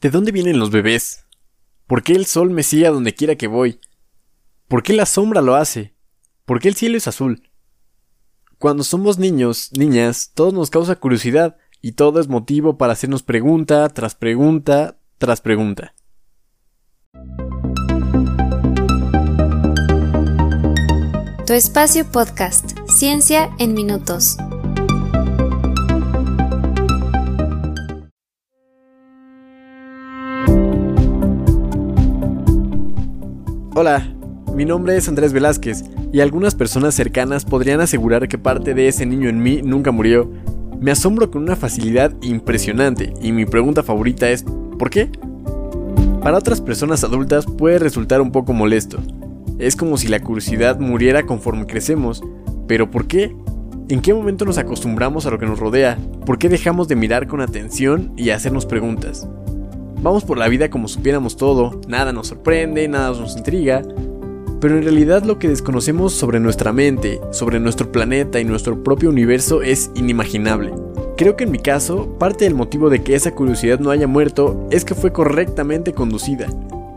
¿De dónde vienen los bebés? ¿Por qué el sol me sigue a donde quiera que voy? ¿Por qué la sombra lo hace? ¿Por qué el cielo es azul? Cuando somos niños, niñas, todo nos causa curiosidad y todo es motivo para hacernos pregunta tras pregunta tras pregunta. Tu espacio podcast, Ciencia en Minutos. Hola, mi nombre es Andrés Velázquez y algunas personas cercanas podrían asegurar que parte de ese niño en mí nunca murió. Me asombro con una facilidad impresionante y mi pregunta favorita es ¿por qué? Para otras personas adultas puede resultar un poco molesto. Es como si la curiosidad muriera conforme crecemos. ¿Pero por qué? ¿En qué momento nos acostumbramos a lo que nos rodea? ¿Por qué dejamos de mirar con atención y hacernos preguntas? Vamos por la vida como supiéramos todo, nada nos sorprende, nada nos intriga, pero en realidad lo que desconocemos sobre nuestra mente, sobre nuestro planeta y nuestro propio universo es inimaginable. Creo que en mi caso, parte del motivo de que esa curiosidad no haya muerto es que fue correctamente conducida.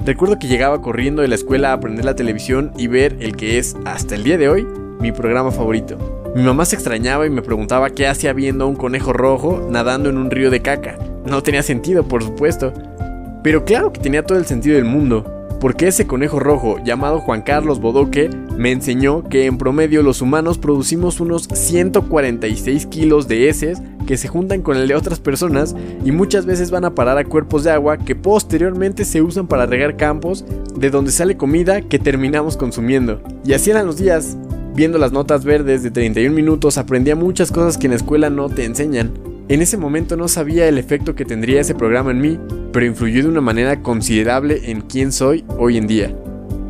Recuerdo que llegaba corriendo de la escuela a aprender la televisión y ver el que es, hasta el día de hoy, mi programa favorito. Mi mamá se extrañaba y me preguntaba qué hacía viendo a un conejo rojo nadando en un río de caca. No tenía sentido, por supuesto, pero claro que tenía todo el sentido del mundo, porque ese conejo rojo llamado Juan Carlos Bodoque me enseñó que en promedio los humanos producimos unos 146 kilos de heces que se juntan con el de otras personas y muchas veces van a parar a cuerpos de agua que posteriormente se usan para regar campos de donde sale comida que terminamos consumiendo. Y así eran los días. Viendo las notas verdes de 31 minutos aprendía muchas cosas que en la escuela no te enseñan. En ese momento no sabía el efecto que tendría ese programa en mí, pero influyó de una manera considerable en quién soy hoy en día.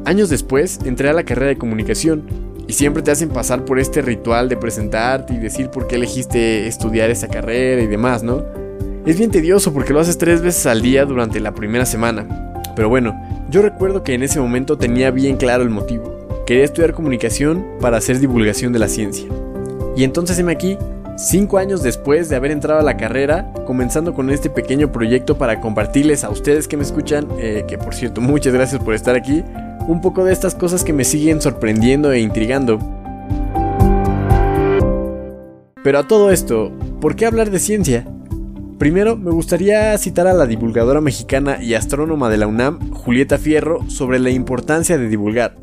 Años después entré a la carrera de comunicación y siempre te hacen pasar por este ritual de presentarte y decir por qué elegiste estudiar esa carrera y demás, ¿no? Es bien tedioso porque lo haces tres veces al día durante la primera semana. Pero bueno, yo recuerdo que en ese momento tenía bien claro el motivo. Quería estudiar comunicación para hacer divulgación de la ciencia. Y entonces heme aquí, Cinco años después de haber entrado a la carrera, comenzando con este pequeño proyecto para compartirles a ustedes que me escuchan, eh, que por cierto muchas gracias por estar aquí, un poco de estas cosas que me siguen sorprendiendo e intrigando. Pero a todo esto, ¿por qué hablar de ciencia? Primero, me gustaría citar a la divulgadora mexicana y astrónoma de la UNAM, Julieta Fierro, sobre la importancia de divulgar.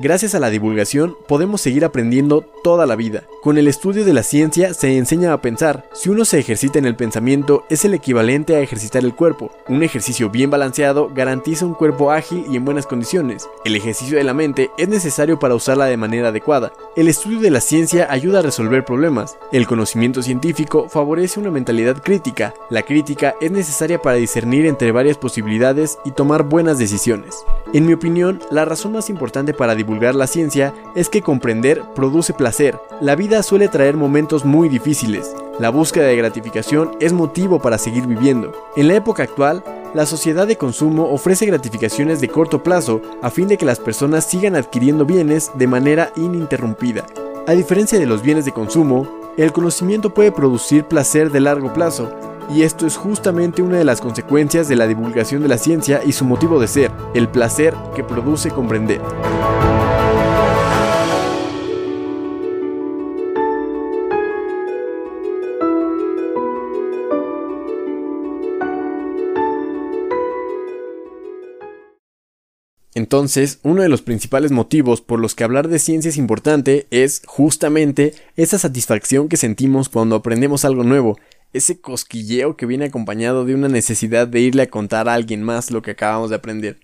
Gracias a la divulgación podemos seguir aprendiendo toda la vida. Con el estudio de la ciencia se enseña a pensar. Si uno se ejercita en el pensamiento es el equivalente a ejercitar el cuerpo. Un ejercicio bien balanceado garantiza un cuerpo ágil y en buenas condiciones. El ejercicio de la mente es necesario para usarla de manera adecuada. El estudio de la ciencia ayuda a resolver problemas. El conocimiento científico favorece una mentalidad crítica. La crítica es necesaria para discernir entre varias posibilidades y tomar buenas decisiones. En mi opinión, la razón más importante para divulgar la ciencia es que comprender produce placer. La vida suele traer momentos muy difíciles. La búsqueda de gratificación es motivo para seguir viviendo. En la época actual, la sociedad de consumo ofrece gratificaciones de corto plazo a fin de que las personas sigan adquiriendo bienes de manera ininterrumpida. A diferencia de los bienes de consumo, el conocimiento puede producir placer de largo plazo, y esto es justamente una de las consecuencias de la divulgación de la ciencia y su motivo de ser, el placer que produce comprender. Entonces, uno de los principales motivos por los que hablar de ciencia es importante es justamente esa satisfacción que sentimos cuando aprendemos algo nuevo, ese cosquilleo que viene acompañado de una necesidad de irle a contar a alguien más lo que acabamos de aprender.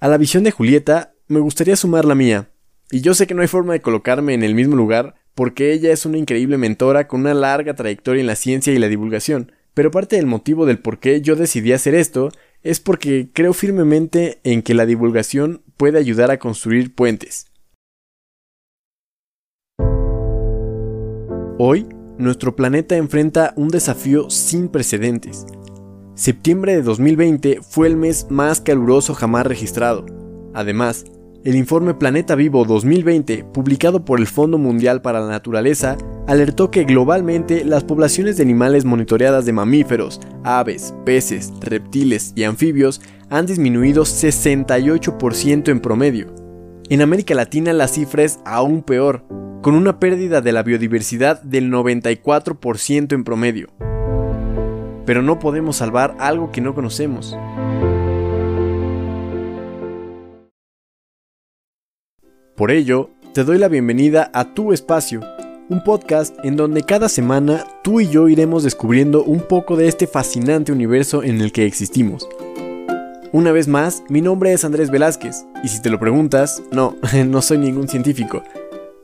A la visión de Julieta me gustaría sumar la mía, y yo sé que no hay forma de colocarme en el mismo lugar porque ella es una increíble mentora con una larga trayectoria en la ciencia y la divulgación, pero parte del motivo del por qué yo decidí hacer esto es porque creo firmemente en que la divulgación puede ayudar a construir puentes. Hoy nuestro planeta enfrenta un desafío sin precedentes. Septiembre de 2020 fue el mes más caluroso jamás registrado. Además, el informe Planeta Vivo 2020, publicado por el Fondo Mundial para la Naturaleza, alertó que globalmente las poblaciones de animales monitoreadas de mamíferos, aves, peces, reptiles y anfibios han disminuido 68% en promedio. En América Latina la cifra es aún peor, con una pérdida de la biodiversidad del 94% en promedio. Pero no podemos salvar algo que no conocemos. Por ello, te doy la bienvenida a Tu Espacio, un podcast en donde cada semana tú y yo iremos descubriendo un poco de este fascinante universo en el que existimos. Una vez más, mi nombre es Andrés Velázquez, y si te lo preguntas, no, no soy ningún científico.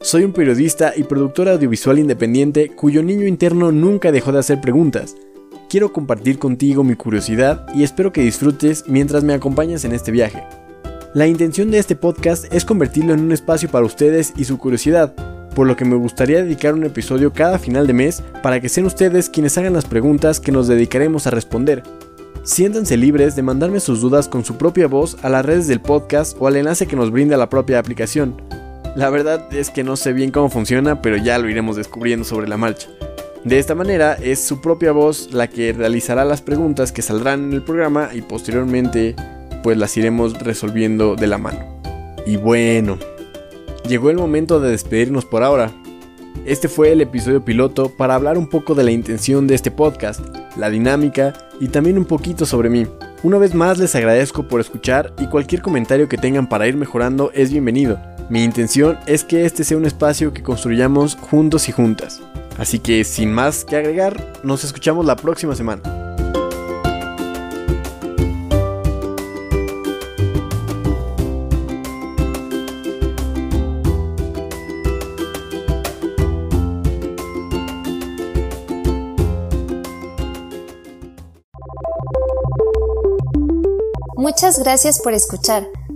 Soy un periodista y productor audiovisual independiente cuyo niño interno nunca dejó de hacer preguntas. Quiero compartir contigo mi curiosidad y espero que disfrutes mientras me acompañas en este viaje. La intención de este podcast es convertirlo en un espacio para ustedes y su curiosidad, por lo que me gustaría dedicar un episodio cada final de mes para que sean ustedes quienes hagan las preguntas que nos dedicaremos a responder. Siéntanse libres de mandarme sus dudas con su propia voz a las redes del podcast o al enlace que nos brinda la propia aplicación. La verdad es que no sé bien cómo funciona, pero ya lo iremos descubriendo sobre la marcha. De esta manera es su propia voz la que realizará las preguntas que saldrán en el programa y posteriormente pues las iremos resolviendo de la mano. Y bueno, llegó el momento de despedirnos por ahora. Este fue el episodio piloto para hablar un poco de la intención de este podcast, la dinámica y también un poquito sobre mí. Una vez más les agradezco por escuchar y cualquier comentario que tengan para ir mejorando es bienvenido. Mi intención es que este sea un espacio que construyamos juntos y juntas. Así que sin más que agregar, nos escuchamos la próxima semana. Muchas gracias por escuchar.